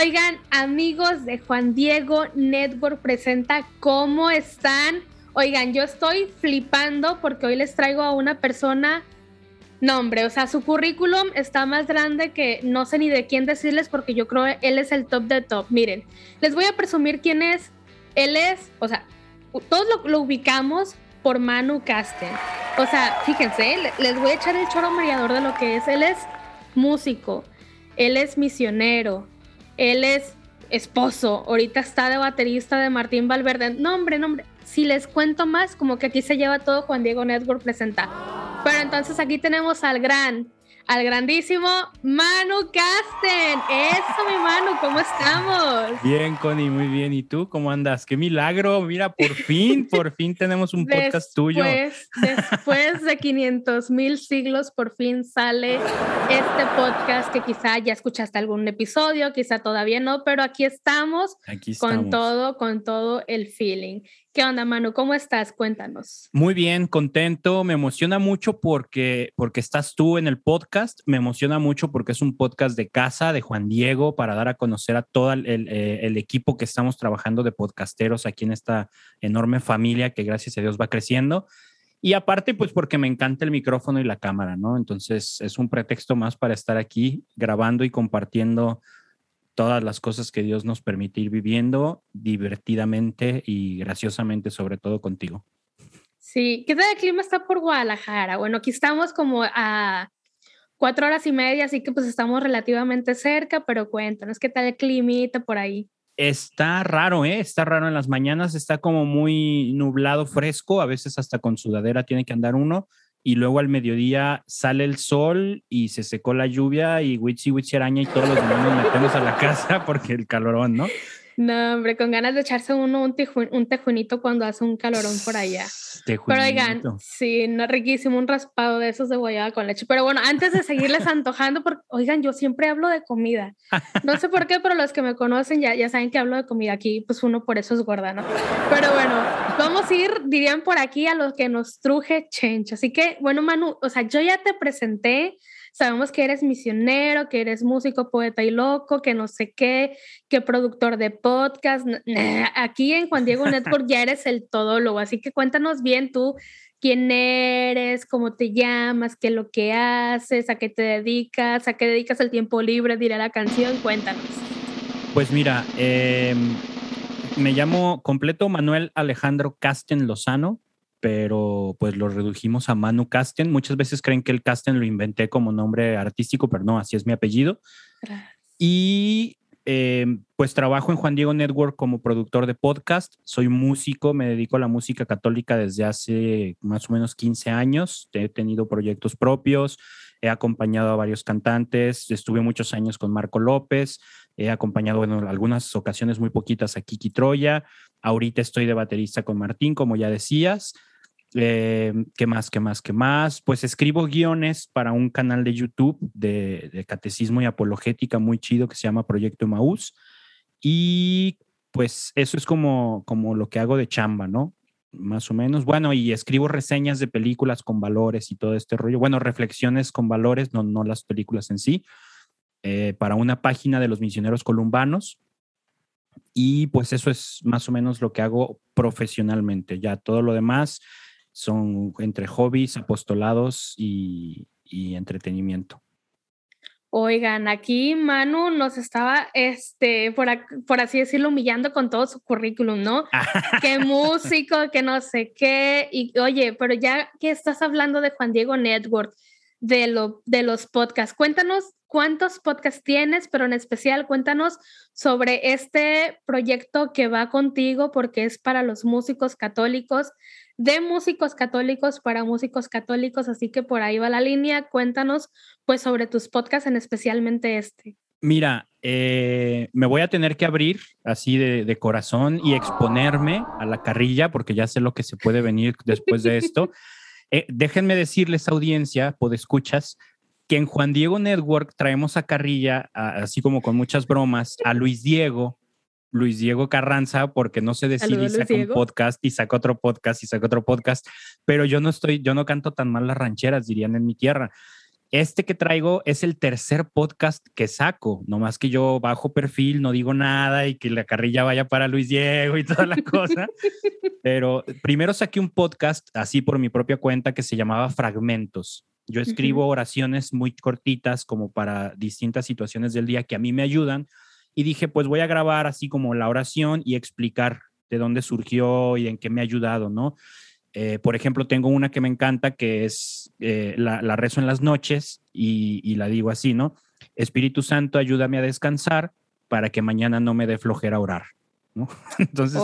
Oigan, amigos de Juan Diego Network presenta, ¿cómo están? Oigan, yo estoy flipando porque hoy les traigo a una persona, no hombre, o sea, su currículum está más grande que no sé ni de quién decirles porque yo creo él es el top de top. Miren, les voy a presumir quién es. Él es, o sea, todos lo, ubicamos por Manu Casten. O sea, fíjense, les voy a echar el choro mareador de lo que es. Él es músico, él es misionero, él es esposo, ahorita está de baterista de Martín Valverde. No, hombre, no, hombre. Si les cuento más, como que aquí se lleva todo Juan Diego Network presenta. Pero entonces aquí tenemos al gran al grandísimo Manu Casten. Eso, mi Manu, ¿cómo estamos? Bien, Connie, muy bien. ¿Y tú cómo andas? ¡Qué milagro! Mira, por fin, por fin tenemos un podcast tuyo. Después de 500 mil siglos, por fin sale este podcast que quizá ya escuchaste algún episodio, quizá todavía no, pero aquí estamos, aquí estamos. con todo, con todo el feeling. ¿Qué onda, Manu? ¿Cómo estás? Cuéntanos. Muy bien, contento. Me emociona mucho porque, porque estás tú en el podcast. Me emociona mucho porque es un podcast de casa de Juan Diego para dar a conocer a todo el, eh, el, equipo que estamos trabajando de podcasteros aquí en esta enorme familia que gracias a Dios va creciendo. Y aparte, pues porque me encanta el micrófono y la cámara, ¿no? Entonces es un pretexto más para estar aquí grabando y compartiendo todas las cosas que Dios nos permite ir viviendo divertidamente y graciosamente, sobre todo contigo. Sí, ¿qué tal el clima está por Guadalajara? Bueno, aquí estamos como a cuatro horas y media, así que pues estamos relativamente cerca, pero cuéntanos, ¿qué tal el climita por ahí? Está raro, ¿eh? Está raro en las mañanas, está como muy nublado, fresco, a veces hasta con sudadera tiene que andar uno, y luego al mediodía sale el sol y se secó la lluvia y witchy witchy araña y todos los demás nos metemos a la casa porque el calorón, ¿no? No, hombre, con ganas de echarse uno un, un tejunito cuando hace un calorón por allá. Pero oigan, sí, no riquísimo, un raspado de esos de guayaba con leche. Pero bueno, antes de seguirles antojando, porque, oigan, yo siempre hablo de comida. No sé por qué, pero los que me conocen ya, ya saben que hablo de comida aquí, pues uno por eso es gorda, ¿no? Pero bueno, vamos a ir, dirían por aquí, a los que nos truje change. Así que, bueno, Manu, o sea, yo ya te presenté Sabemos que eres misionero, que eres músico, poeta y loco, que no sé qué, que productor de podcast. Aquí en Juan Diego Network ya eres el todólogo, así que cuéntanos bien tú quién eres, cómo te llamas, qué es lo que haces, a qué te dedicas, a qué dedicas el tiempo libre, diré la canción, cuéntanos. Pues mira, em, me llamo completo Manuel Alejandro Casten Lozano, pero pues lo redujimos a Manu Casten. Muchas veces creen que el Casten lo inventé como nombre artístico, pero no, así es mi apellido. Y eh, pues trabajo en Juan Diego Network como productor de podcast. Soy músico, me dedico a la música católica desde hace más o menos 15 años. He tenido proyectos propios, he acompañado a varios cantantes, estuve muchos años con Marco López, he acompañado en algunas ocasiones muy poquitas a Kiki Troya. Ahorita estoy de baterista con Martín, como ya decías. Eh, ¿Qué más? ¿Qué más? ¿Qué más? Pues escribo guiones para un canal de YouTube de, catecismo y apologética muy chido que se llama Proyecto Maús. Y pues eso es como, como lo que hago de chamba, ¿no? Más o menos. Bueno, y escribo reseñas de películas con valores y todo este rollo. Bueno, reflexiones con valores, no, no las películas en sí, eh, para una página de los misioneros columbanos. Y pues eso es más o menos lo que hago profesionalmente. Ya todo lo demás son entre hobbies, apostolados y, entretenimiento. Oigan, aquí Manu nos estaba, este, por, por, así decirlo, humillando con todo su currículum, ¿no? qué músico, que no sé qué. Y oye, pero ya que estás hablando de Juan Diego Network, de, lo, de los podcasts, cuéntanos cuántos podcasts tienes, pero en especial cuéntanos sobre este proyecto que va contigo porque es para los músicos católicos de músicos católicos para músicos católicos, así que por ahí va la línea. Cuéntanos pues sobre tus podcasts, en especialmente este. Mira, eh, me voy a tener que abrir así de, corazón y exponerme a la carrilla porque ya sé lo que se puede venir después de esto. Eh, déjenme decirles, audiencia, escuchas que en Juan Diego Network traemos a carrilla, así como con muchas bromas, a Luis Diego, Luis Diego Carranza porque no se decide y saca un podcast y saca otro podcast y saca otro podcast, pero yo no estoy, yo no canto tan mal las rancheras, dirían en mi tierra. Este que traigo es el tercer podcast que saco, nomás que yo bajo perfil, no digo nada y que la carrilla vaya para Luis Diego y toda la cosa. Pero primero saqué un podcast así por mi propia cuenta que se llamaba Fragmentos. Yo escribo oraciones muy cortitas como para distintas situaciones del día que a mí me ayudan y dije, pues voy a grabar así como la oración y explicar de dónde surgió y en qué me ha ayudado, ¿no? Eh, por ejemplo, tengo una que me encanta que es eh, la, rezo en las noches y, la digo así, ¿no? Espíritu Santo, ayúdame a descansar para que mañana no me dé flojera orar. ¿No? Entonces,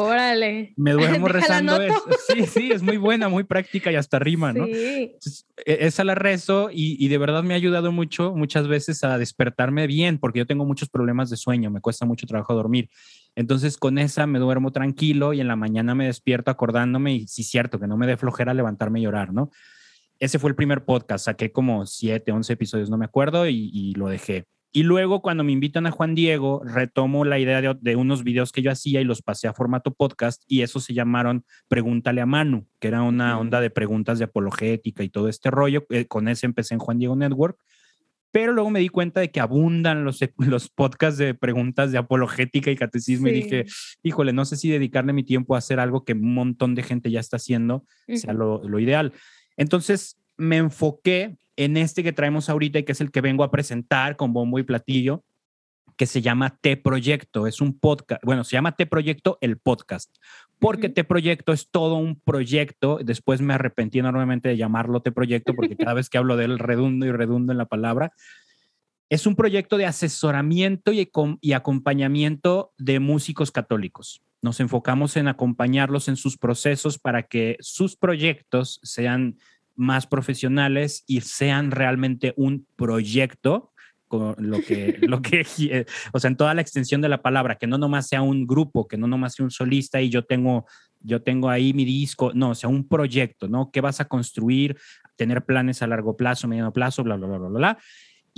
me duermo rezando eso. Sí, sí, es muy buena, muy práctica y hasta rima, ¿no? E, esa la rezo y, y, de verdad me ha ayudado mucho, muchas veces a despertarme bien, porque yo tengo muchos problemas de sueño, me cuesta mucho trabajo dormir. Entonces con esa me duermo tranquilo y en la mañana me despierto acordándome y sí, cierto, que no me dé flojera levantarme y llorar, ¿no? Ese fue el primer podcast, saqué como siete, once episodios, no me acuerdo, y, lo dejé. Y luego cuando me invitan a Juan Diego, retomo la idea de, unos videos que yo hacía y los pasé a formato podcast y eso se llamaron Pregúntale a Manu, que era una onda de preguntas de apologética y todo este rollo. Eh, con ese empecé en Juan Diego Network pero luego me di cuenta de que abundan los, los podcasts de preguntas de apologética y catecismo y dije, híjole, no sé si dedicarle mi tiempo a hacer algo que un montón de gente ya está haciendo sea lo, lo ideal. Entonces me enfoqué en este que traemos ahorita y que es el que vengo a presentar con bombo y platillo, que se llama T Proyecto. Es un podcast, bueno, se llama T Proyecto el podcast, porque T Proyecto es todo un proyecto. Después me arrepentí enormemente de llamarlo T Proyecto porque cada vez que hablo de él redundo y redundo en la palabra. Es un proyecto de asesoramiento y, y acompañamiento de músicos católicos. Nos enfocamos en acompañarlos en sus procesos para que sus proyectos sean más profesionales y sean realmente un proyecto con lo que, lo que, o sea, en toda la extensión de la palabra, que no nomás sea un grupo, que no nomás sea un solista y yo tengo, yo tengo ahí mi disco, no, o sea, un proyecto, ¿no? ¿Qué vas a construir? Tener planes a largo plazo, mediano plazo, bla, bla, bla, bla, bla.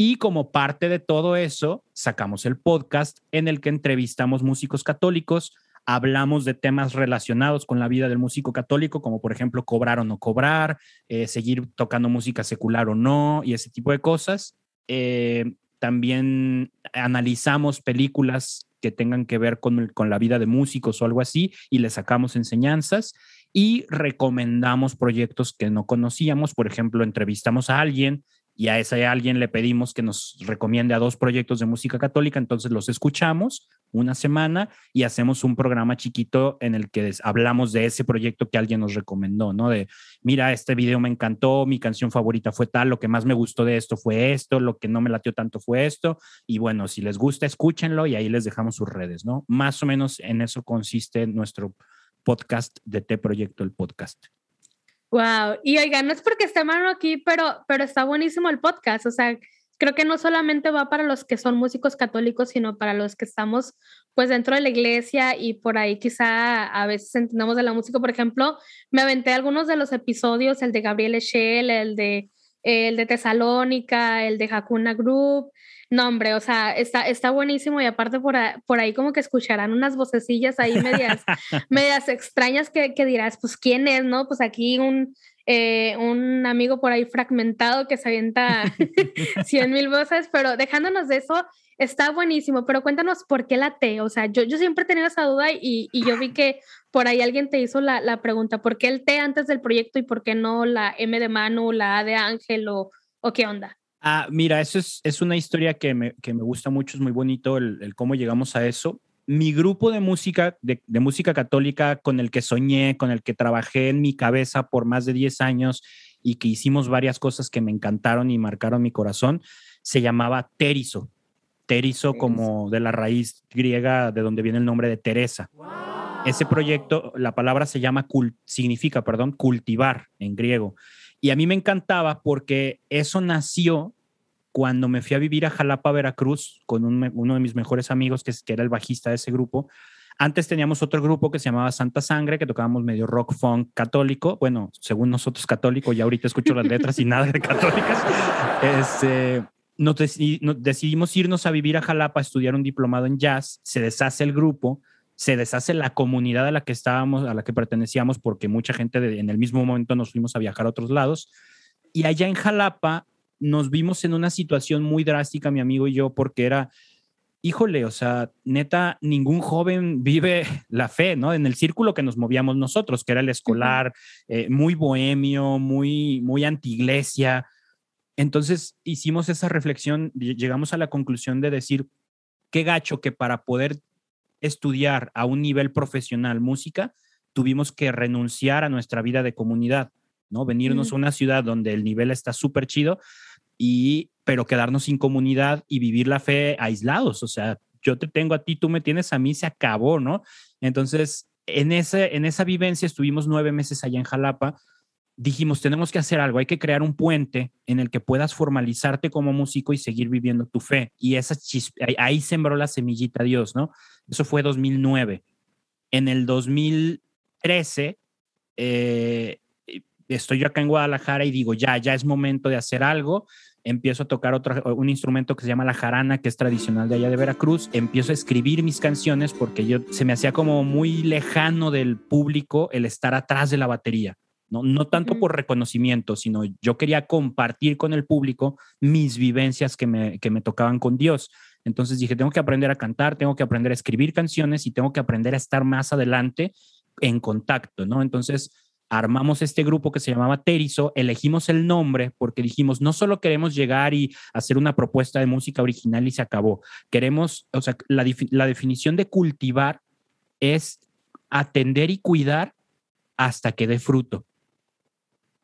Y como parte de todo eso, sacamos el podcast en el que entrevistamos músicos católicos, hablamos de temas relacionados con la vida del músico católico, como por ejemplo cobrar o no cobrar, eh, seguir tocando música secular o no, y ese tipo de cosas. Eh, también analizamos películas que tengan que ver con, con, la vida de músicos o algo así y le sacamos enseñanzas y recomendamos proyectos que no conocíamos. Por ejemplo, entrevistamos a alguien y a ese alguien le pedimos que nos recomiende a dos proyectos de música católica, entonces los escuchamos una semana y hacemos un programa chiquito en el que hablamos de ese proyecto que alguien nos recomendó, ¿no? De, mira, este video me encantó, mi canción favorita fue tal, lo que más me gustó de esto fue esto, lo que no me latió tanto fue esto, y bueno, si les gusta, escúchenlo y ahí les dejamos sus redes, ¿no? Más o menos en eso consiste nuestro podcast de T Proyecto, el podcast. Wow, y oiga, no es porque esté malo aquí, pero, pero está buenísimo el podcast, o sea, creo que no solamente va para los que son músicos católicos, sino para los que estamos pues dentro de la iglesia y por ahí quizá a veces entendemos de la música, por ejemplo, me aventé algunos de los episodios, el de Gabriel Echel, el de el de Tesalónica, el de Hakuna Group, no, hombre, o sea, está, está buenísimo y aparte por, por ahí como que escucharán unas vocecillas ahí medias, medias extrañas que, que, dirás, pues quién es, ¿no? Pues aquí un, eh, un amigo por ahí fragmentado que se avienta cien mil voces, pero dejándonos de eso, está buenísimo, pero cuéntanos por qué la T, o sea, yo, yo siempre he tenido esa duda y, y yo vi que por ahí alguien te hizo la, la, pregunta, ¿por qué el T antes del proyecto y por qué no la M de Manu, la A de Ángel o, o qué onda? Ah, mira, eso es, es una historia que me, que me, gusta mucho, es muy bonito el, el, cómo llegamos a eso. Mi grupo de música, de, de, música católica con el que soñé, con el que trabajé en mi cabeza por más de 10 años y que hicimos varias cosas que me encantaron y marcaron mi corazón, se llamaba Terizo. Terizo como de la raíz griega de donde viene el nombre de Teresa. Ese proyecto, la palabra se llama, significa, perdón, cultivar en griego. Y a mí me encantaba porque eso nació cuando me fui a vivir a Jalapa, Veracruz, con uno de mis mejores amigos, que, que era el bajista de ese grupo. Antes teníamos otro grupo que se llamaba Santa Sangre, que tocábamos medio rock funk católico. Bueno, según nosotros católico, ya ahorita escucho las letras y nada de católicas. Este, nos, decidimos irnos a vivir a Jalapa a estudiar un diplomado en jazz. Se deshace el grupo se deshace la comunidad a la que estábamos, a la que pertenecíamos, porque mucha gente en el mismo momento nos fuimos a viajar a otros lados. Y allá en Jalapa nos vimos en una situación muy drástica, mi amigo y yo, porque era, híjole, o sea, neta, ningún joven vive la fe, ¿no? En el círculo que nos movíamos nosotros, que era el escolar, eh, muy bohemio, muy, muy antiglesia. Entonces hicimos esa reflexión, llegamos a la conclusión de decir, qué gacho que para poder estudiar a un nivel profesional música, tuvimos que renunciar a nuestra vida de comunidad, ¿no? Venirnos a una ciudad donde el nivel está súper chido y pero quedarnos sin comunidad y vivir la fe aislados, o sea, yo te tengo a ti, tú me tienes a mí, se acabó, ¿no? Entonces, en, ese, en esa vivencia estuvimos nueve meses allá en Jalapa, dijimos, tenemos que hacer algo, hay que crear un puente en el que puedas formalizarte como músico y seguir viviendo tu fe. Y esa ahí sembró la semillita Dios, ¿no? Eso fue 2009. En el 2013, eh, estoy yo acá en Guadalajara y digo, ya, ya es momento de hacer algo. Empiezo a tocar otro, un instrumento que se llama la jarana, que es tradicional de allá de Veracruz. Empiezo a escribir mis canciones porque yo se me hacía como muy lejano del público el estar atrás de la batería. No, no tanto por reconocimiento, sino yo quería compartir con el público mis vivencias que me, que me tocaban con Dios. Entonces dije, tengo que aprender a cantar, tengo que aprender a escribir canciones y tengo que aprender a estar más adelante en contacto, ¿no? Entonces armamos este grupo que se llamaba Terizo, elegimos el nombre porque dijimos, no solo queremos llegar y hacer una propuesta de música original y se acabó, queremos, o sea, la, la definición de cultivar es atender y cuidar hasta que dé fruto.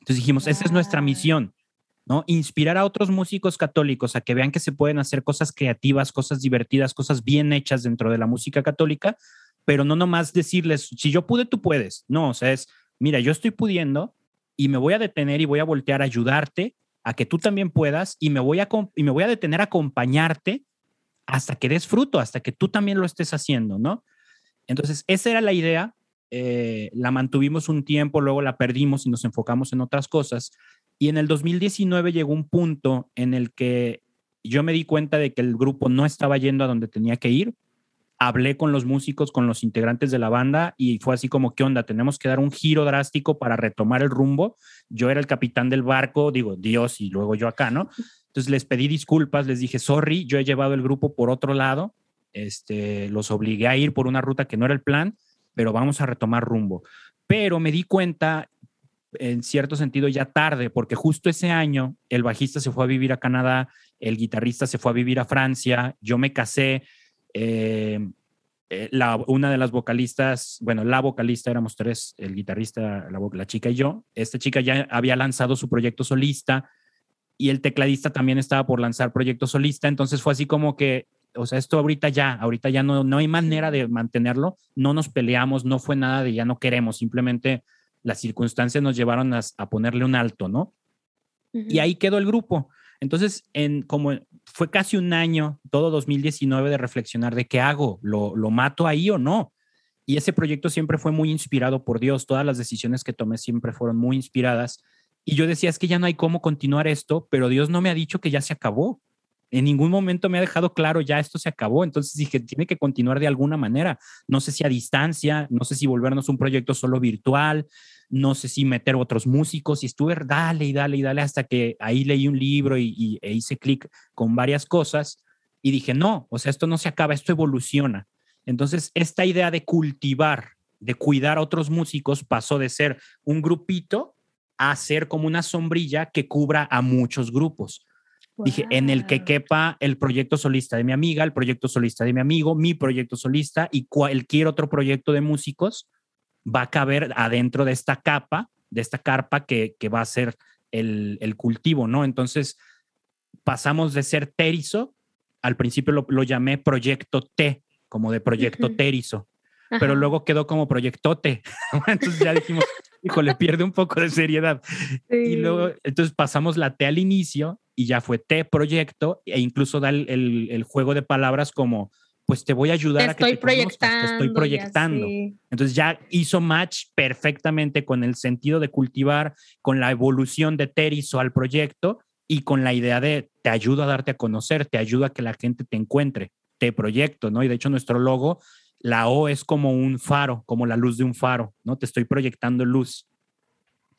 Entonces dijimos, esa es nuestra misión, ¿no? Inspirar a otros músicos católicos a que vean que se pueden hacer cosas creativas, cosas divertidas, cosas bien hechas dentro de la música católica, pero no nomás decirles, si yo pude, tú puedes. No, o sea, es, mira, yo estoy pudiendo y me voy a detener y voy a voltear a ayudarte a que tú también puedas y me voy a, y me voy a detener a acompañarte hasta que des fruto, hasta que tú también lo estés haciendo, ¿no? Entonces, esa era la idea eh, la mantuvimos un tiempo, luego la perdimos y nos enfocamos en otras cosas. Y en el 2019 llegó un punto en el que yo me di cuenta de que el grupo no estaba yendo a donde tenía que ir. Hablé con los músicos, con los integrantes de la banda y fue así como, ¿qué onda? Tenemos que dar un giro drástico para retomar el rumbo. Yo era el capitán del barco, digo, Dios y luego yo acá, ¿no? Entonces les pedí disculpas, les dije, sorry, yo he llevado el grupo por otro lado, este, los obligué a ir por una ruta que no era el plan pero vamos a retomar rumbo. Pero me di cuenta, en cierto sentido, ya tarde, porque justo ese año el bajista se fue a vivir a Canadá, el guitarrista se fue a vivir a Francia, yo me casé. Eh, eh, la, una de las vocalistas, bueno, la vocalista éramos tres, el guitarrista, la, la chica y yo. Esta chica ya había lanzado su proyecto solista y el tecladista también estaba por lanzar proyecto solista, entonces fue así como que o sea, esto ahorita ya, ahorita ya no, no hay manera de mantenerlo, no nos peleamos, no fue nada de ya no queremos, simplemente las circunstancias nos llevaron a, ponerle un alto, ¿no? Y ahí quedó el grupo. Entonces, en, como fue casi un año, todo 2019, de reflexionar de qué hago, ¿Lo, lo mato ahí o no. Y ese proyecto siempre fue muy inspirado por Dios, todas las decisiones que tomé siempre fueron muy inspiradas. Y yo decía, es que ya no hay cómo continuar esto, pero Dios no me ha dicho que ya se acabó en ningún momento me ha dejado claro ya esto se acabó. Entonces dije, tiene que continuar de alguna manera. No sé si a distancia, no sé si volvernos un proyecto solo virtual, no sé si meter otros músicos. Y estuve dale y dale y dale hasta que ahí leí un libro y, e hice clic con varias cosas y dije, no, o sea, esto no se acaba, esto evoluciona. Entonces, esta idea de cultivar, de cuidar a otros músicos pasó de ser un grupito a ser como una sombrilla que cubra a muchos grupos. Dije, en el que quepa el proyecto solista de mi amiga, el proyecto solista de mi amigo, mi proyecto solista y cualquier otro proyecto de músicos va a caber adentro de esta capa, de esta carpa que, va a ser el, cultivo, ¿no? Entonces, pasamos de ser Terizo, al principio lo, llamé Proyecto T, como de Proyecto Terizo, pero luego quedó como Proyectote. entonces ya dijimos, híjole, pierde un poco de seriedad. Y luego, entonces pasamos la T al inicio y ya fue T proyecto e incluso da el, el, juego de palabras como pues te voy a ayudar a que te proyectando, te estoy proyectando. Entonces ya hizo match perfectamente con el sentido de cultivar, con la evolución de Terizo al proyecto y con la idea de te ayudo a darte a conocer, te ayuda a que la gente te encuentre, te proyecto, ¿no? Y de hecho nuestro logo, la O es como un faro, como la luz de un faro, ¿no? Te estoy proyectando luz.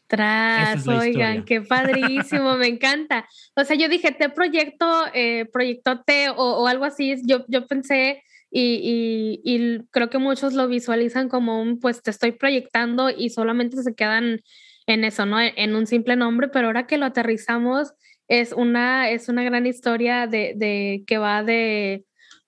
Tras, oigan, qué padrísimo, me encanta. O sea, yo dije, te proyecto, eh, proyecto T o, algo así. Yo, yo pensé y, y, creo que muchos lo visualizan como un, pues te estoy proyectando y solamente se quedan en eso, ¿no? En un simple nombre, pero ahora que lo aterrizamos, es una, es una gran historia de, de que va de,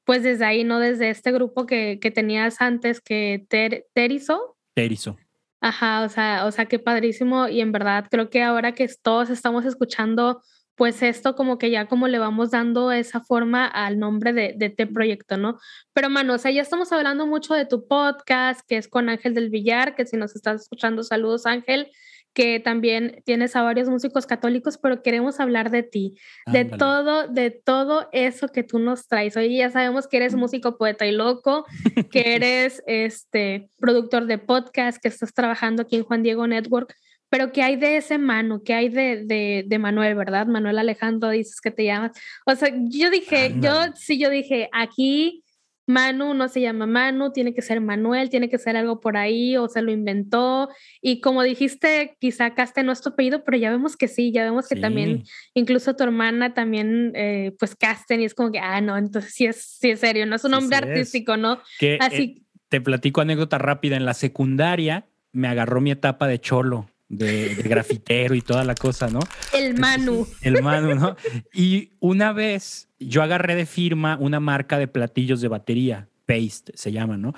pues desde ahí, ¿no? Desde este grupo que, que tenías antes, que ter, Terizo. Terizo. Ajá, o sea, o sea, qué padrísimo y en verdad creo que ahora que todos estamos escuchando, pues esto como que ya como le vamos dando esa forma al nombre de, de este proyecto, ¿no? Pero Manu, o sea, ya estamos hablando mucho de tu podcast, que es con Ángel del Villar, que si nos estás escuchando, saludos Ángel, que también tienes a varios músicos católicos, pero queremos hablar de ti, de todo, de todo eso que tú nos traes. Hoy ya sabemos que eres músico, poeta y loco, que eres este productor de podcast, que estás trabajando aquí en Juan Diego Network, pero ¿qué hay de ese Manu? ¿Qué hay de, de, de, Manuel, verdad? Manuel Alejandro, dices que te llamas. O sea, yo dije, yo sí, yo dije, aquí Manu no se llama Manu, tiene que ser Manuel, tiene que ser algo por ahí o se lo inventó. Y como dijiste, quizá Caste no es tu apellido, pero ya vemos que sí, ya vemos que también, incluso tu hermana también, eh, pues Casten, y es como que, ah, no, entonces sí es, sí es serio, no es un nombre artístico, ¿no? Que, Así. Eh, te platico anécdota rápida. En la secundaria me agarró mi etapa de cholo de, grafitero y toda la cosa, ¿no? El Manu. el Manu, ¿no? Y una vez yo agarré de firma una marca de platillos de batería, Paste se llama, ¿no?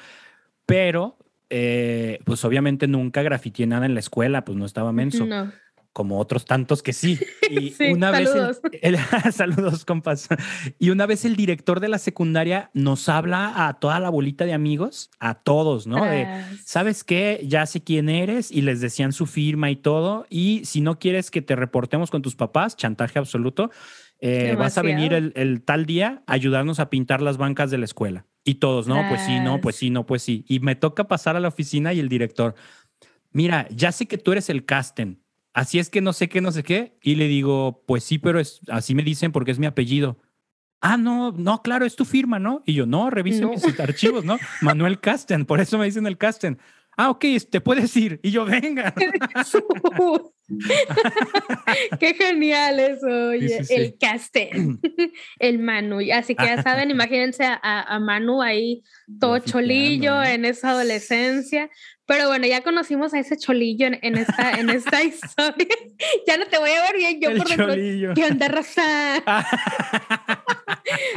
Pero, eh, pues obviamente nunca grafiteé nada en la escuela, pues no estaba menso. No como otros tantos que sí. Y una saludos. vez el, saludos, compas. Y una vez el director de la secundaria nos habla a toda la bolita de amigos, a todos, ¿no? De, ¿sabes qué? Ya sé quién eres y les decían su firma y todo. Y si no quieres que te reportemos con tus papás, chantaje absoluto, eh, vas a venir el, el, tal día a ayudarnos a pintar las bancas de la escuela. Y todos, no, pues sí, no, pues sí, no, pues sí. Y me toca pasar a la oficina y el director, mira, ya sé que tú eres el casting así es que no sé qué, no sé qué. Y le digo, pues sí, pero es, así me dicen porque es mi apellido. Ah, no, no, claro, es tu firma, ¿no? Y yo, no, revise mis archivos, ¿no? Manuel Casten, por eso me dicen el Casten. Ah, ok, te puedes ir. Y yo, venga. Qué genial eso, oye. El Casten, el Manu. Así que ya saben, imagínense a, a Manu ahí todo cholillo en esa adolescencia. Pero bueno, ya conocimos a ese cholillo en, esta, en esta historia. ya no te voy a ver bien yo por dentro. ¿Qué onda, raza?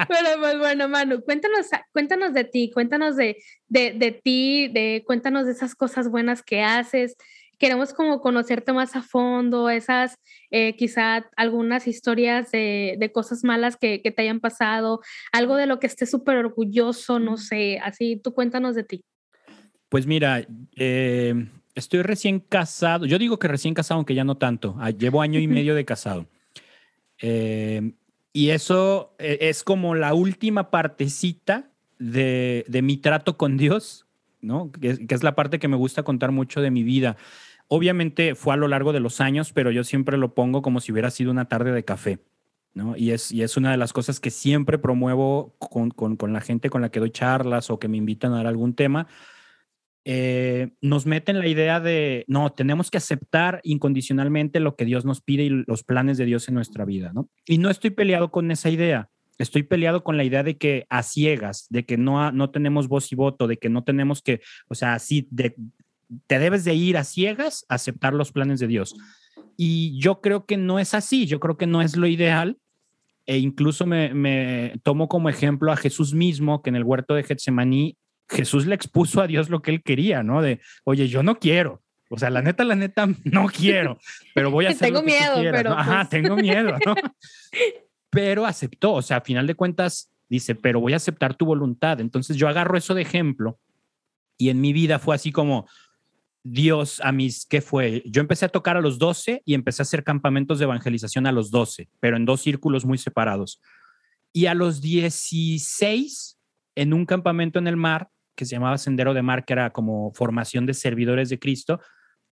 Pero pues bueno, Manu, cuéntanos, cuéntanos de ti, cuéntanos de, de, de ti, de, cuéntanos de esas cosas buenas que haces. Queremos como conocerte más a fondo, esas eh, quizá algunas historias de, de cosas malas que, que, te hayan pasado, algo de lo que estés súper orgulloso, no sé, así tú cuéntanos de ti. Pues mira, eh, estoy recién casado. Yo digo que recién casado, aunque ya no tanto. Ah, llevo año y medio de casado. Eh, y eso eh, es como la última partecita de, mi trato con Dios, ¿no? Que, es la parte que me gusta contar mucho de mi vida. Obviamente fue a lo largo de los años, pero yo siempre lo pongo como si hubiera sido una tarde de café. ¿no? Y es, y es una de las cosas que siempre promuevo con, con la gente con la que doy charlas o que me invitan a dar algún tema, eh, nos meten la idea de, no, tenemos que aceptar incondicionalmente lo que Dios nos pide y los planes de Dios en nuestra vida, ¿no? Y no estoy peleado con esa idea, estoy peleado con la idea de que a ciegas, de que no, no tenemos voz y voto, de que no tenemos que, o sea, así, de, te debes de ir a ciegas a aceptar los planes de Dios. Y yo creo que no es así, yo creo que no es lo ideal. E incluso me, me tomo como ejemplo a Jesús mismo, que en el huerto de Getsemaní Jesús le expuso a Dios lo que él quería, ¿no? De, oye, yo no quiero. O sea, la neta, la neta, no quiero, pero voy a hacer. tengo miedo, pero. Ajá, pues tengo miedo, ¿no? pero aceptó, o sea, a final de cuentas, dice, pero voy a aceptar tu voluntad. Entonces yo agarro eso de ejemplo y en mi vida fue así como, Dios a mis, ¿qué fue? Yo empecé a tocar a los 12 y empecé a hacer campamentos de evangelización a los 12, pero en dos círculos muy separados. Y a los 16, en un campamento en el mar, que se llamaba Sendero de Mar, que era como formación de servidores de Cristo,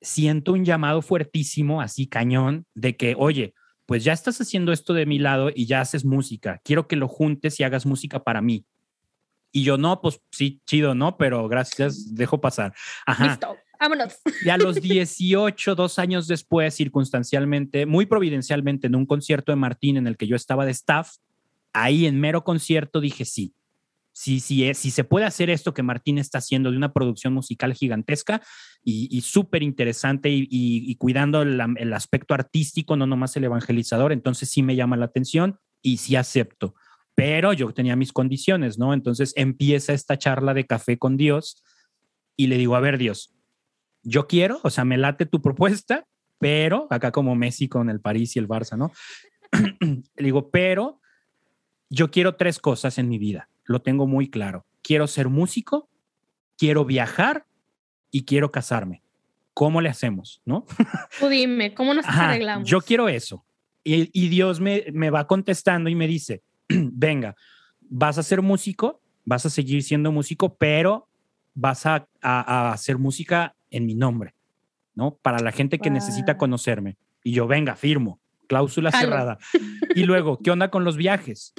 siento un llamado fuertísimo, así cañón, de que, oye, pues ya estás haciendo esto de mi lado y ya haces música, quiero que lo juntes y hagas música para mí. Y yo, no, pues sí, chido, ¿no? Pero gracias, dejo pasar. Ajá. Vámonos. Y a los 18, dos años después, circunstancialmente, muy providencialmente, en un concierto de Martín en el que yo estaba de staff, ahí en mero concierto dije sí. Sí, sí, es, si se puede hacer esto que Martín está haciendo de una producción musical gigantesca y, súper interesante y, cuidando el, el aspecto artístico, no nomás el evangelizador, entonces sí me llama la atención y sí acepto. Pero yo tenía mis condiciones, ¿no? Entonces empieza esta charla de café con Dios y le digo, a ver, Dios, yo quiero, o sea, me late tu propuesta, pero acá como Messi con el París y el Barça, ¿no? le digo, pero yo quiero tres cosas en mi vida, lo tengo muy claro. Quiero ser músico, quiero viajar y quiero casarme. ¿Cómo le hacemos? ¿No? Tú dime, ¿cómo nos arreglamos? Yo quiero eso. Y, Dios me, me va contestando y me dice, venga, vas a ser músico, vas a seguir siendo músico, pero vas a, a, hacer música en mi nombre, ¿no? Para la gente que necesita conocerme. Y yo, venga, firmo, cláusula cerrada. Y luego, ¿qué onda con los viajes?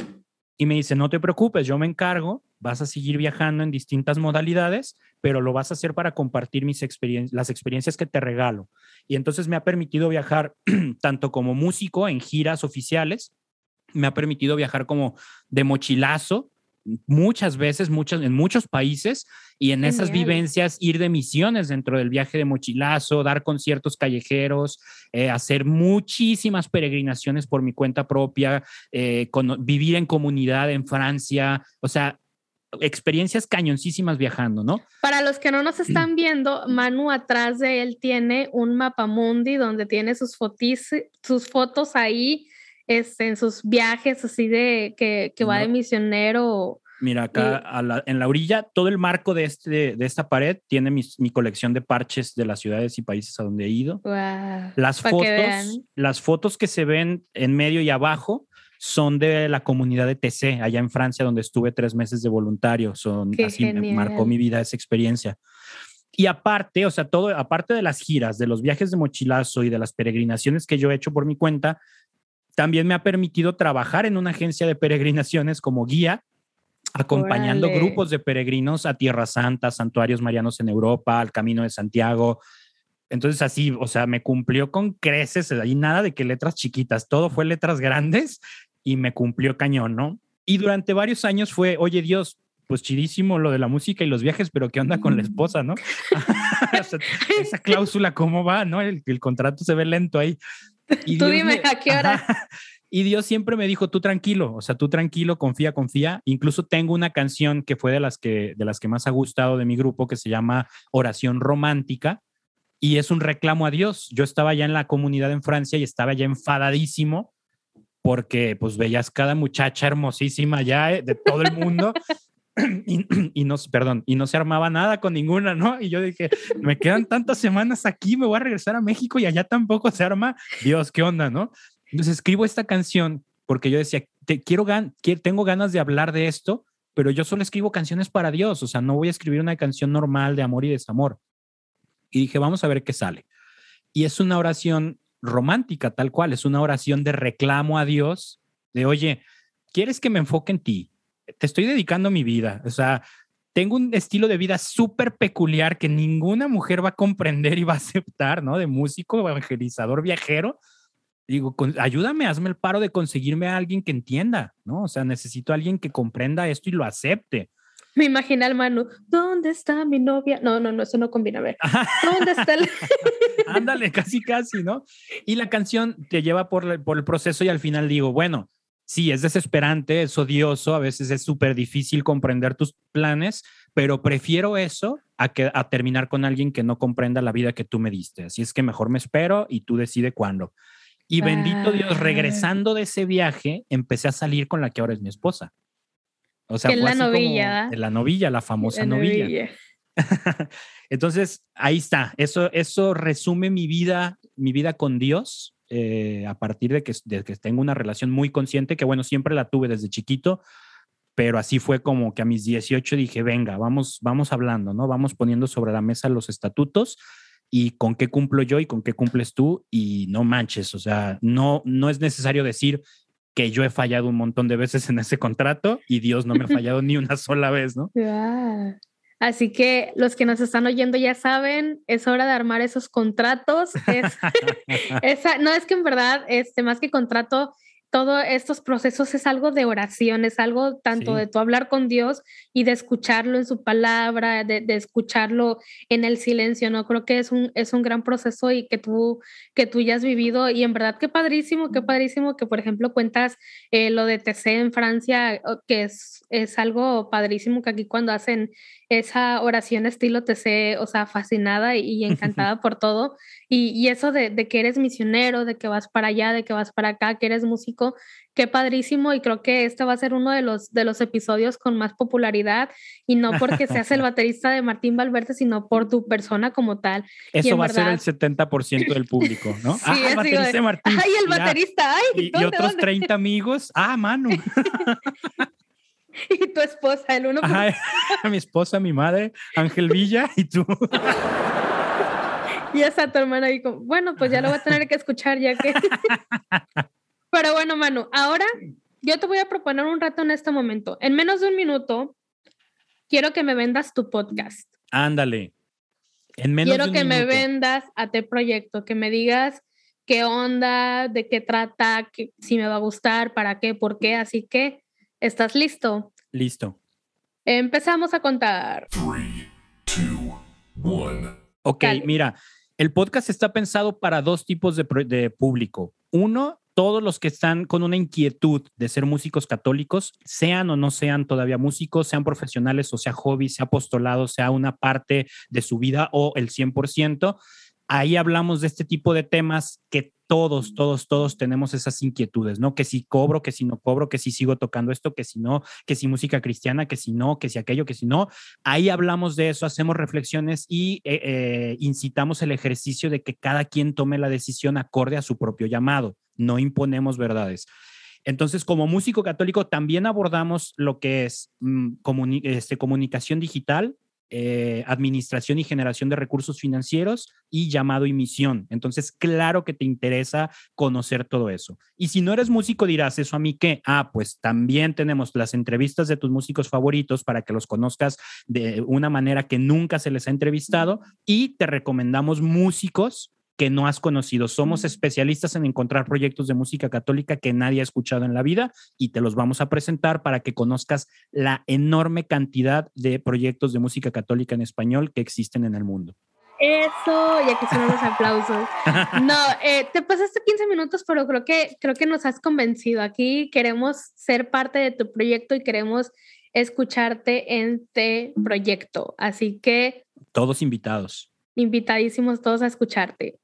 Y me dice, no te preocupes, yo me encargo, vas a seguir viajando en distintas modalidades, pero lo vas a hacer para compartir mis experiencias, las experiencias que te regalo. Y entonces me ha permitido viajar tanto como músico en giras oficiales, me ha permitido viajar como de mochilazo muchas veces, muchas, en muchos países, y en esas vivencias ir de misiones dentro del viaje de mochilazo, dar conciertos callejeros, eh, hacer muchísimas peregrinaciones por mi cuenta propia, eh, vivir en comunidad en Francia, o sea, experiencias cañoncísimas viajando, ¿no? Para los que no nos están viendo, Manu atrás de él tiene un mapa mundi donde tiene sus, fotis, sus fotos ahí este, en sus viajes así de que, que va de misionero. Mira, acá en la orilla, todo el marco de, este, de esta pared tiene mi colección de parches de las ciudades y países a donde he ido. las, fotos, las fotos que se ven en medio y abajo son de la comunidad de TC, allá en Francia, donde estuve tres meses de voluntario. Son, así me marcó mi vida esa experiencia. Y aparte, o sea, todo, aparte de las giras, de los viajes de mochilazo y de las peregrinaciones que yo he hecho por mi cuenta, también me ha permitido trabajar en una agencia de peregrinaciones como guía, acompañando grupos de peregrinos a Tierra Santa, santuarios marianos en Europa, al Camino de Santiago. Entonces así, o sea, me cumplió con creces, ahí nada de que letras chiquitas, todo fue letras grandes y me cumplió cañón, ¿no? Y durante varios años fue, oye Dios, pues chidísimo lo de la música y los viajes, pero ¿qué onda con la esposa, no? esa cláusula, ¿cómo va, no? El, el, contrato se ve lento ahí. Y tú dime a qué hora. Y Dios siempre me dijo, tú tranquilo, o sea, tú tranquilo, confía, confía. Incluso tengo una canción que fue de las que, de las que más ha gustado de mi grupo, que se llama Oración Romántica, y es un reclamo a Dios. Yo estaba ya en la comunidad en Francia y estaba ya enfadadísimo porque pues veías cada muchacha hermosísima ya eh, de todo el mundo y, no, perdón, y no se armaba nada con ninguna, ¿no? Y yo dije, me quedan tantas semanas aquí, me voy a regresar a México y allá tampoco se arma. Dios, ¿qué onda, no? Entonces escribo esta canción porque yo decía, te, quiero, gan tengo ganas de hablar de esto, pero yo solo escribo canciones para Dios, o sea, no voy a escribir una canción normal de amor y desamor. Y dije, vamos a ver qué sale. Y es una oración romántica, tal cual, es una oración de reclamo a Dios, de, oye, ¿quieres que me enfoque en ti? Te estoy dedicando mi vida. O sea, tengo un estilo de vida súper peculiar que ninguna mujer va a comprender y va a aceptar, ¿no? De músico, evangelizador, viajero. Digo, ayúdame, hazme el paro de conseguirme a alguien que entienda, ¿no? O sea, necesito a alguien que comprenda esto y lo acepte. Me imagina al Manu, ¿dónde está mi novia? No, no, no, eso no combina. A ver, ¿dónde está el... Ándale, casi, casi, ¿no? Y la canción te lleva por, por el proceso y al final digo, bueno, sí, es desesperante, es odioso, a veces es súper difícil comprender tus planes, pero prefiero eso a, que, a terminar con alguien que no comprenda la vida que tú me diste. Así es que mejor me espero y tú decide cuándo. Y bendito Dios, regresando de ese viaje, empecé a salir con la que ahora es mi esposa. O sea, la novilla. la novilla, la famosa novilla. Entonces, ahí está. Eso, eso resume mi vida, mi vida con Dios eh, a partir de que, de que tengo una relación muy consciente, que bueno, siempre la tuve desde chiquito, pero así fue como que a mis 18 dije, venga, vamos, vamos hablando, ¿no? Vamos poniendo sobre la mesa los estatutos y con qué cumplo yo y con qué cumples tú y no manches, o sea, no, no es necesario decir que yo he fallado un montón de veces en ese contrato y Dios no me ha fallado ni una sola vez, ¿no? Así que los que nos están oyendo ya saben, es hora de armar esos contratos. esa, no es que en verdad, este, más que contrato, todos estos procesos es algo de oración, es algo tanto de tu hablar con Dios y de escucharlo en su palabra, de, escucharlo en el silencio, ¿no? Creo que es un, es un gran proceso y que tú, que tú ya has vivido y en verdad qué padrísimo, qué padrísimo que por ejemplo cuentas eh, lo de TC en Francia, que es, es algo padrísimo que aquí cuando hacen esa oración estilo TC, o sea, fascinada y, encantada por todo. Y, eso de, de, que eres misionero, de que vas para allá, de que vas para acá, que eres músico, qué padrísimo. Y creo que este va a ser uno de los, de los episodios con más popularidad. Y no porque seas el baterista de Martín Valverde, sino por tu persona como tal. Eso va a ser el 70% del público, ¿no? sí, ah, el baterista de Martín. Ay, el baterista, ay. Y, otros 30 amigos. Ah, mano. y tu esposa, el uno. Ajá, mi esposa, mi madre, Ángel Villa y tú. y esa tu hermana ahí como, bueno, pues ya lo voy a tener que escuchar ya que... Pero bueno, Manu, ahora yo te voy a proponer un rato en este momento. En menos de un minuto, quiero que me vendas tu podcast. Ándale. En menos quiero que me vendas a tu proyecto, que me digas qué onda, de qué trata, que, si me va a gustar, para qué, por qué. Así que, ¿estás listo? Listo. Empezamos a contar. Ok, mira, el podcast está pensado para dos tipos de, de público. Uno, todos los que están con una inquietud de ser músicos católicos, sean o no sean todavía músicos, sean profesionales o sea hobby, sea apostolado, sea una parte de su vida o el 100%, ahí hablamos de este tipo de temas que todos, todos, todos tenemos esas inquietudes, ¿no? Que si cobro, que si no cobro, que si sigo tocando esto, que si no, que si música cristiana, que si no, que si aquello, que si no. Ahí hablamos de eso, hacemos reflexiones y eh, eh, incitamos el ejercicio de que cada quien tome la decisión acorde a su propio llamado. No imponemos verdades. Entonces, como músico católico, también abordamos lo que es mm, este, comunicación digital, eh, administración y generación de recursos financieros y llamado y misión. Entonces, claro que te interesa conocer todo eso. Y si no eres músico, dirás, ¿eso a mí qué? Ah, pues también tenemos las entrevistas de tus músicos favoritos para que los conozcas de una manera que nunca se les ha entrevistado y te recomendamos músicos que no has conocido. Somos especialistas en encontrar proyectos de música católica que nadie ha escuchado en la vida y te los vamos a presentar para que conozcas la enorme cantidad de proyectos de música católica en español que existen en el mundo. Eso, y aquí son los aplausos. No, eh, te pasaste 15 minutos, pero creo que, creo que nos has convencido. Aquí queremos ser parte de tu proyecto y queremos escucharte en este proyecto. Así que... Todos invitados. Invitadísimos todos a escucharte.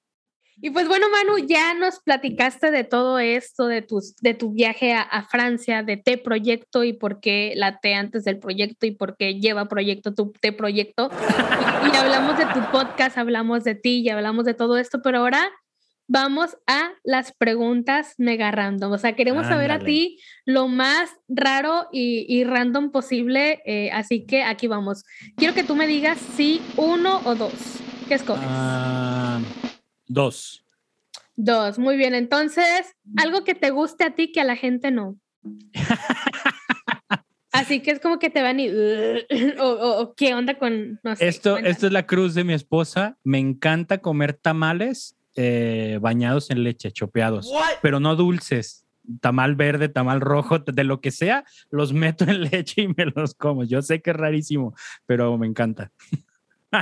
Y pues bueno, Manu, ya nos platicaste de todo esto, de, tus, de tu viaje a, Francia, de T Proyecto y por qué la T antes del proyecto y por qué lleva proyecto tu T Proyecto. Y, hablamos de tu podcast, hablamos de ti y hablamos de todo esto, pero ahora vamos a las preguntas mega random. O sea, queremos saber a ti lo más raro y, random posible. Eh, así que aquí vamos. Quiero que tú me digas si uno o dos. ¿Qué escoges? Ah, Dos. Dos, muy bien. Entonces, algo que te guste a ti que a la gente no. Así que es como que te van y... o, qué onda con... esto, esto es la cruz de mi esposa. Me encanta comer tamales eh, bañados en leche, chopeados, pero no dulces. Tamal verde, tamal rojo, de lo que sea, los meto en leche y me los como. Yo sé que es rarísimo, pero me encanta.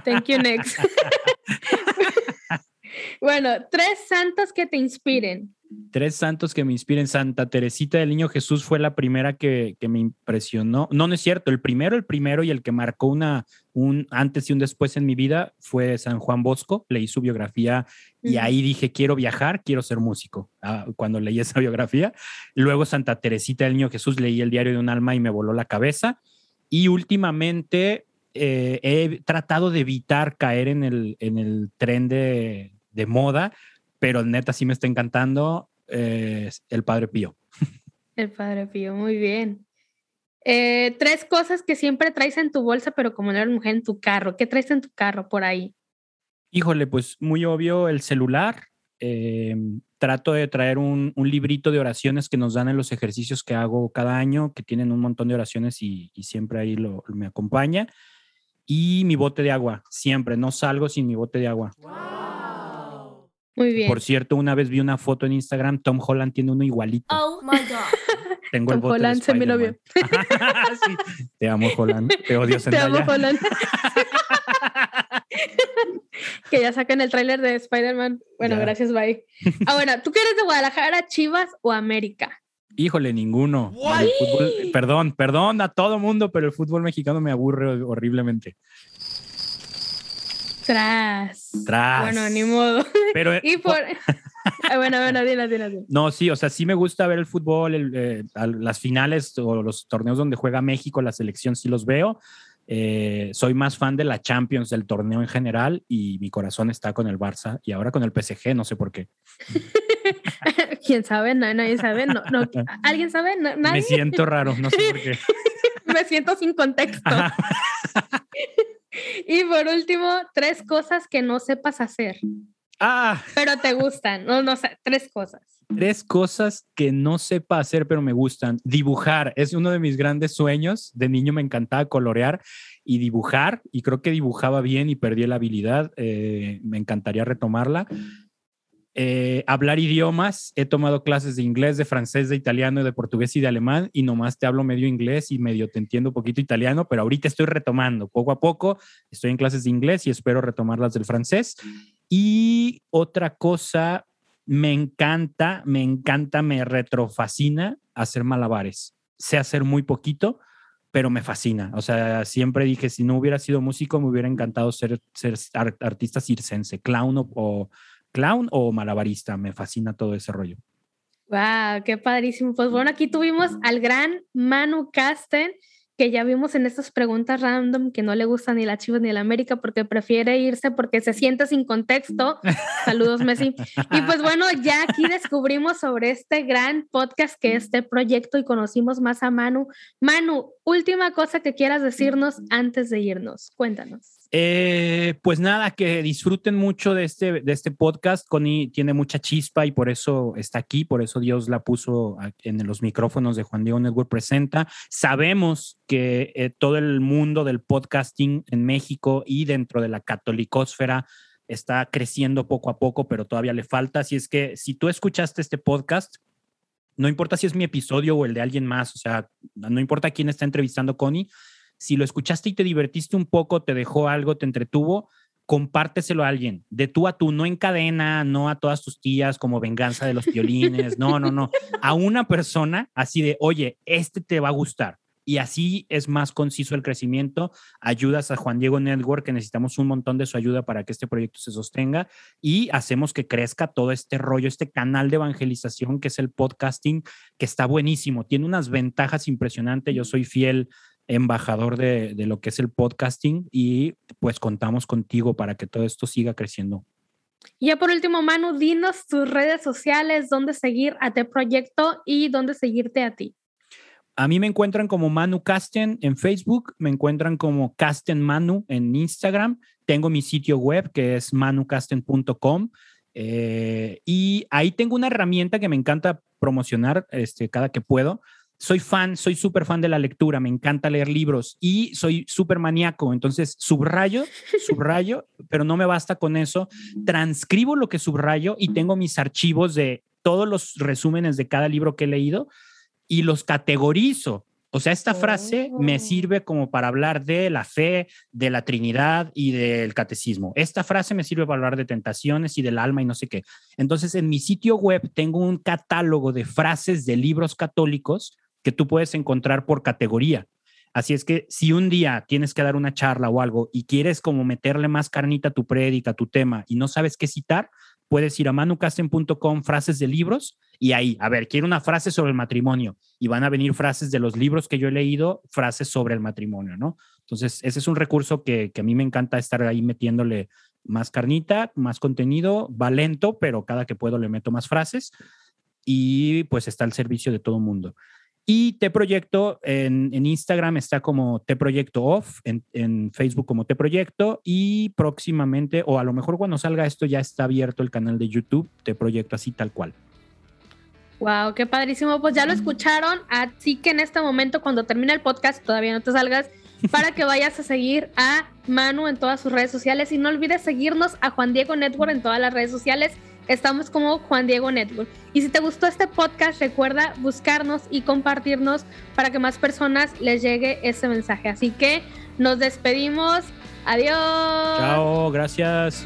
Thank you, next. Bueno, tres santos que te inspiren. Tres santos que me inspiren. Santa Teresita del Niño Jesús fue la primera que, me impresionó. No, no es cierto. El primero, el primero y el que marcó una, un antes y un después en mi vida fue San Juan Bosco. Leí su biografía y ahí dije, quiero viajar, quiero ser músico. Ah, cuando leí esa biografía. Luego Santa Teresita del Niño Jesús, leí el diario de un alma y me voló la cabeza. Y últimamente eh, he tratado de evitar caer en el, en el tren de, de moda, pero neta sí me está encantando eh, el Padre Pío. El Padre Pío, muy bien. Eh, tres cosas que siempre traes en tu bolsa, pero como no eres mujer en tu carro. ¿Qué traes en tu carro por ahí? Híjole, pues muy obvio el celular. Em, trato de traer un, librito de oraciones que nos dan en los ejercicios que hago cada año, que tienen un montón de oraciones y, siempre ahí lo, me acompaña. y mi bote de agua. Siempre, no salgo sin mi bote de agua. Muy bien. Por cierto, una vez vi una foto en Instagram, Tom Holland tiene uno igualito. Oh my god. Tengo el Tom bote de Holland, mi novio. Spider-Man. Sí. Te amo, Holland. Te odio, Te amo. Holland. que ya saquen el tráiler de Spider-Man. Bueno, Ya. gracias, bye. Ah, bueno, ¿tú qué eres de Guadalajara, Chivas o América? Híjole, ninguno. El fútbol- perdón, perdón a todo mundo, pero el fútbol mexicano me aburre horriblemente. Tras. Tras. Bueno, ni modo. Pero Y por. Ah, bueno, bueno. No, sí, o sea, sí me gusta ver el fútbol, el, eh, las finales o los torneos donde juega México, la selección sí los veo. Eh, soy más fan de la Champions, del torneo en general, y mi corazón está con el Barça y ahora con el PSG, no sé por qué. ¿Quién sabe? No, nadie sabe. No, no. ¿Alguien sabe? No, Me nadie. siento raro, no sé por qué. Me siento sin contexto. Y por último, tres cosas que no sepas hacer, Ah, pero te gustan. No, no sé, tres cosas. tres cosas que no sepa hacer, pero me gustan. Dibujar es uno de mis grandes sueños. De niño me encantaba colorear y dibujar, y creo que dibujaba bien y perdí la habilidad. Eh, me encantaría retomarla. Eh, hablar idiomas. He tomado clases de inglés, de francés, de italiano, de portugués y de alemán, y nomás te hablo medio inglés y medio te entiendo un poquito italiano, pero ahorita estoy retomando poco a poco. Estoy en clases de inglés y espero retomar las del francés. Y otra cosa, me encanta, me encanta, me retrofascina hacer malabares. Sé hacer muy poquito, pero me fascina. O sea, siempre dije, si no hubiera sido músico, me hubiera encantado ser, ser ar- artista circense, clown o- clown o malabarista. Me fascina todo ese rollo. Wow, qué padrísimo. Pues bueno, aquí tuvimos al gran Manu Casten, que ya vimos en estas preguntas random que no le gusta ni la Chivas ni la América porque prefiere irse porque se siente sin contexto. Saludos, Messi. Y pues bueno, ya aquí descubrimos sobre este gran podcast que es este proyecto y conocimos más a Manu. Manu, última cosa que quieras decirnos antes de irnos. Cuéntanos. Eh, pues nada, que disfruten mucho de este, de este podcast. Connie tiene mucha chispa y por eso está aquí, por eso Dios la puso en los micrófonos de Juan Diego Network Presenta. Sabemos que eh, todo el mundo del podcasting en México y dentro de la catolicósfera está creciendo poco a poco, pero todavía le falta. Así es que si tú escuchaste este podcast, no importa si es mi episodio o el de alguien más, o sea, no importa quién está entrevistando Connie, si lo escuchaste y te divertiste un poco, te dejó algo, te entretuvo, compárteselo a alguien, de tú a tú, no en cadena, no a todas tus tías como venganza de los violines, no, no, no, a una persona así de, oye, este te va a gustar. Y así es más conciso el crecimiento. Ayudas a Juan Diego Network, que necesitamos un montón de su ayuda para que este proyecto se sostenga y hacemos que crezca todo este rollo, este canal de evangelización que es el podcasting, que está buenísimo. Tiene unas ventajas impresionantes. Yo soy fiel embajador de, de, lo que es el podcasting y pues contamos contigo para que todo esto siga creciendo. Y ya por último, Manu, dinos tus redes sociales, dónde seguir a este proyecto y dónde seguirte a ti. A mí me encuentran como Manu Casten en Facebook, me encuentran como Casten Manu en Instagram, tengo mi sitio web que es manucasten.com eh, y ahí tengo una herramienta que me encanta promocionar este, cada que puedo soy fan, soy súper fan de la lectura, me encanta leer libros y soy súper maníaco, entonces subrayo, subrayo, pero no me basta con eso, transcribo lo que subrayo y tengo mis archivos de todos los resúmenes de cada libro que he leído y los categorizo. O sea, esta frase oh. me sirve como para hablar de la fe, de la Trinidad y del catecismo. Esta frase me sirve para hablar de tentaciones y del alma y no sé qué. Entonces, en mi sitio web tengo un catálogo de frases de libros católicos que tú puedes encontrar por categoría. Así es que si un día tienes que dar una charla o algo y quieres como meterle más carnita a tu prédica, a tu tema y no sabes qué citar, puedes ir a manucasten.com frases de libros y ahí, a ver, quiero una frase sobre el matrimonio y van a venir frases de los libros que yo he leído, frases sobre el matrimonio, ¿no? Entonces, ese es un recurso que, que a mí me encanta estar ahí metiéndole más carnita, más contenido, va lento, pero cada que puedo le meto más frases y pues está al servicio de todo mundo. Y Te Proyecto en, Instagram está como Te Proyecto Off, en, en, Facebook como Te Proyecto y próximamente, o a lo mejor cuando salga esto ya está abierto el canal de YouTube Te Proyecto así tal cual. Wow, qué padrísimo. Pues ya lo escucharon. Así que en este momento, cuando termine el podcast, todavía no te salgas, para que vayas a seguir a Manu en todas sus redes sociales y no olvides seguirnos a Juan Diego Network en todas las redes sociales. Estamos como Juan Diego Network. Y si te gustó este podcast, recuerda buscarnos y compartirnos para que más personas les llegue ese mensaje. Así que nos despedimos. Adiós. Chao, gracias.